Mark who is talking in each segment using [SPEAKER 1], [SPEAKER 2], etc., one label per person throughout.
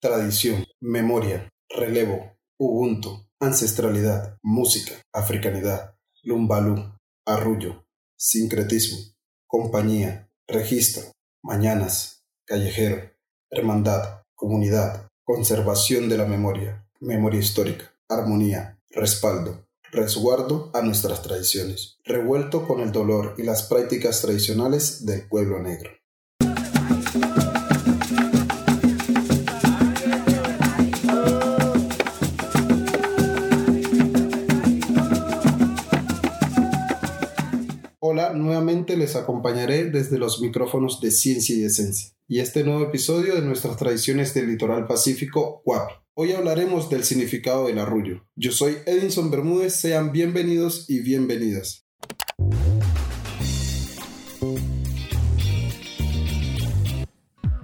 [SPEAKER 1] tradición, memoria, relevo, ubuntu, ancestralidad, música, africanidad, lumbalú, arrullo, sincretismo, compañía, registro, mañanas, callejero, hermandad, comunidad, conservación de la memoria, memoria histórica, armonía, respaldo, resguardo a nuestras tradiciones, revuelto con el dolor y las prácticas tradicionales del pueblo negro. Les acompañaré desde los micrófonos de Ciencia y Esencia y este nuevo episodio de nuestras tradiciones del litoral pacífico, Guapi. Hoy hablaremos del significado del arrullo. Yo soy Edinson Bermúdez, sean bienvenidos y bienvenidas.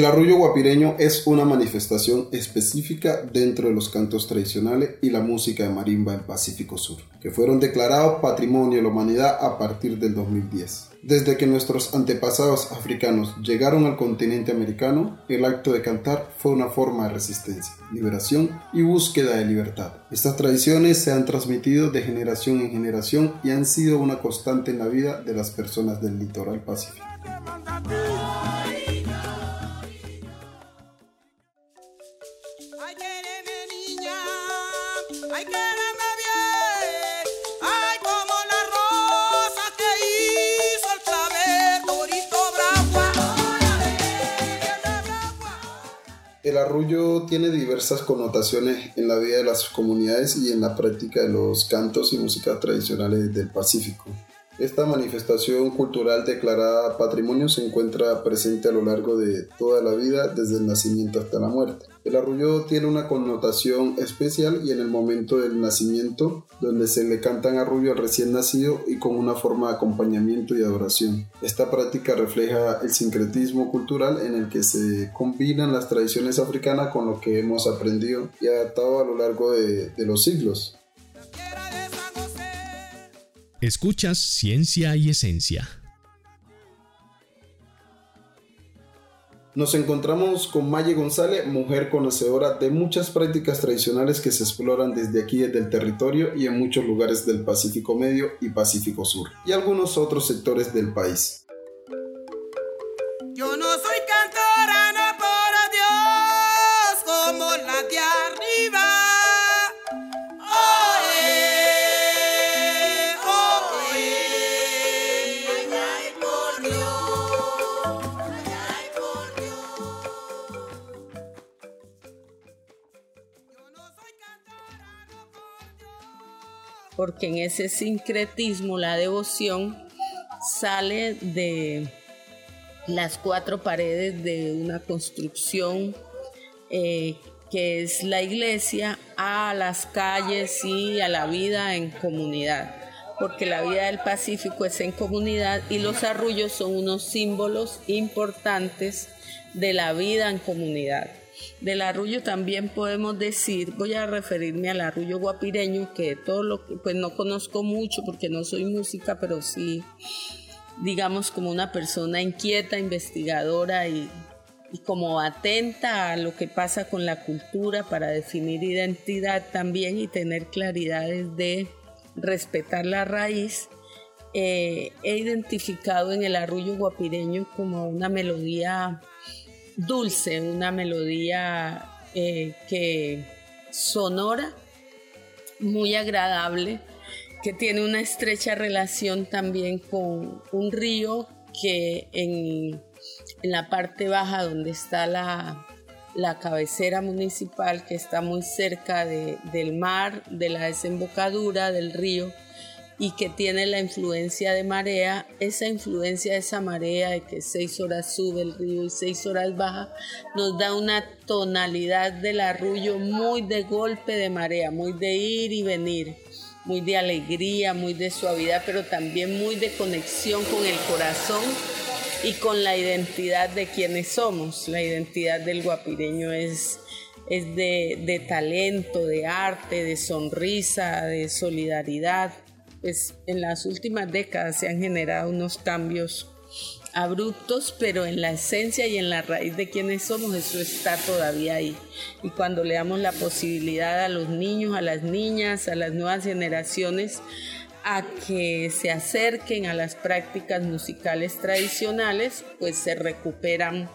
[SPEAKER 1] El arrullo guapireño es una manifestación específica dentro de los cantos tradicionales y la música de marimba del Pacífico Sur, que fueron declarados Patrimonio de la Humanidad a partir del 2010. Desde que nuestros antepasados africanos llegaron al continente americano, el acto de cantar fue una forma de resistencia, liberación y búsqueda de libertad. Estas tradiciones se han transmitido de generación en generación y han sido una constante en la vida de las personas del litoral pacífico. El arrullo tiene diversas connotaciones en la vida de las comunidades y en la práctica de los cantos y músicas tradicionales del Pacífico. Esta manifestación cultural declarada patrimonio se encuentra presente a lo largo de toda la vida, desde el nacimiento hasta la muerte. El arrullo tiene una connotación especial y en el momento del nacimiento, donde se le cantan arrullo al recién nacido y con una forma de acompañamiento y adoración. Esta práctica refleja el sincretismo cultural en el que se combinan las tradiciones africanas con lo que hemos aprendido y adaptado a lo largo de, de los siglos.
[SPEAKER 2] Escuchas Ciencia y Esencia.
[SPEAKER 1] Nos encontramos con Maye González, mujer conocedora de muchas prácticas tradicionales que se exploran desde aquí, desde el territorio y en muchos lugares del Pacífico Medio y Pacífico Sur, y algunos otros sectores del país.
[SPEAKER 3] Porque en ese sincretismo la devoción sale de las cuatro paredes de una construcción eh, que es la iglesia a las calles y a la vida en comunidad, porque la vida del Pacífico es en comunidad y los arrullos son unos símbolos importantes de la vida en comunidad. Del arrullo también podemos decir, voy a referirme al arrullo guapireño, que todo lo pues no conozco mucho porque no soy música, pero sí, digamos, como una persona inquieta, investigadora y, como atenta a lo que pasa con la cultura para definir identidad también y tener claridades de respetar la raíz. Eh, he identificado en el arrullo guapireño como una melodía dulce, una melodía eh, que sonora, muy agradable, que tiene una estrecha relación también con un río que en, la parte baja donde está la, cabecera municipal, que está muy cerca del mar, de la desembocadura del río, y que tiene la influencia de marea, esa influencia de esa marea de que seis horas sube el río y seis horas baja, nos da una tonalidad del arrullo muy de golpe de marea, muy de ir y venir, muy de alegría, muy de suavidad, pero también muy de conexión con el corazón y con la identidad de quienes somos. La identidad del guapireño es, es de, de talento, de arte, de sonrisa, de solidaridad pues en las últimas décadas se han generado unos cambios abruptos, pero en la esencia y en la raíz de quienes somos eso está todavía ahí. Y cuando le damos la posibilidad a los niños, a las niñas, a las nuevas generaciones, a que se acerquen a las prácticas musicales tradicionales, pues se recuperan,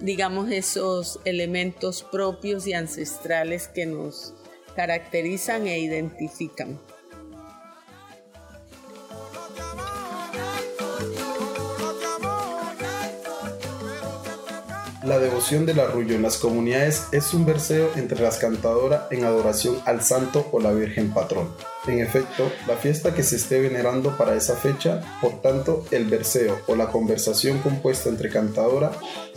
[SPEAKER 3] digamos, esos elementos propios y ancestrales que nos caracterizan e identifican.
[SPEAKER 1] La devoción del arrullo en las comunidades es un verseo entre las cantadoras en adoración al santo o la Virgen patrón. En efecto, la fiesta que se esté venerando para esa fecha, por tanto, el verseo o la conversación compuesta entre cantadora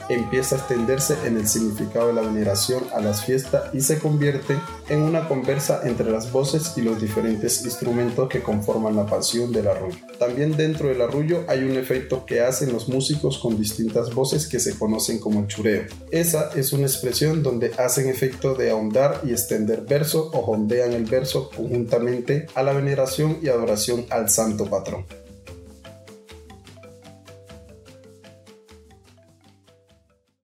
[SPEAKER 1] empieza a extenderse en el significado de la veneración a las fiestas y se convierte en una conversa entre las voces y los diferentes instrumentos que conforman la pasión del arrullo. También dentro del arrullo hay un efecto que hacen los músicos con distintas voces que se conocen como chureo. Esa es una expresión donde hacen efecto de ahondar y extender verso o jondean el verso conjuntamente a la veneración y adoración al santo patrón.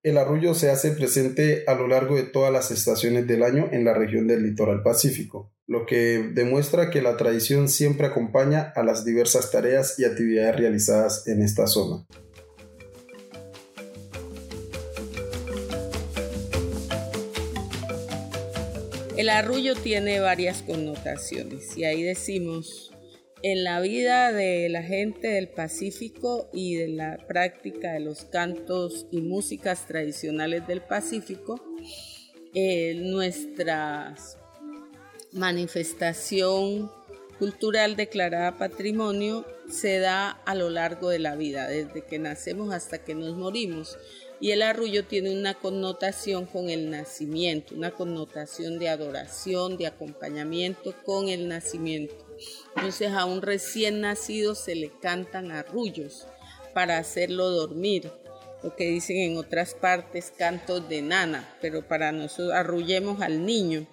[SPEAKER 1] El arrullo se hace presente a lo largo de todas las estaciones del año en la región del litoral pacífico, lo que demuestra que la tradición siempre acompaña a las diversas tareas y actividades realizadas en esta zona.
[SPEAKER 3] El arrullo tiene varias connotaciones y ahí decimos en la vida de la gente del Pacífico y de la práctica de los cantos y músicas tradicionales del Pacífico, eh, nuestra manifestación cultural declarada patrimonio se da a lo largo de la vida, desde que nacemos hasta que nos morimos. Y el arrullo tiene una connotación con el nacimiento, una connotación de adoración, de acompañamiento con el nacimiento. Entonces a un recién nacido se le cantan arrullos para hacerlo dormir. Lo que dicen en otras partes cantos de nana, pero para nosotros arrullemos al niño.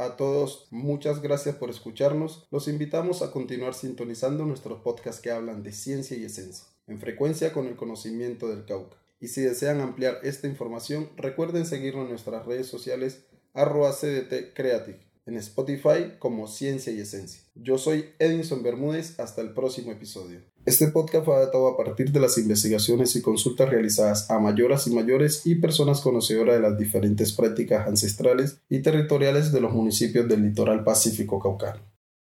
[SPEAKER 1] A todos, muchas gracias por escucharnos. Los invitamos a continuar sintonizando nuestros podcasts que hablan de ciencia y esencia, en frecuencia con el conocimiento del Cauca. Y si desean ampliar esta información, recuerden seguirnos en nuestras redes sociales arroba Creative, en Spotify como Ciencia y Esencia. Yo soy Edinson Bermúdez, hasta el próximo episodio. Este podcast fue adaptado a partir de las investigaciones y consultas realizadas a mayoras y mayores y personas conocedoras de las diferentes prácticas ancestrales y territoriales de los municipios del litoral pacífico caucano.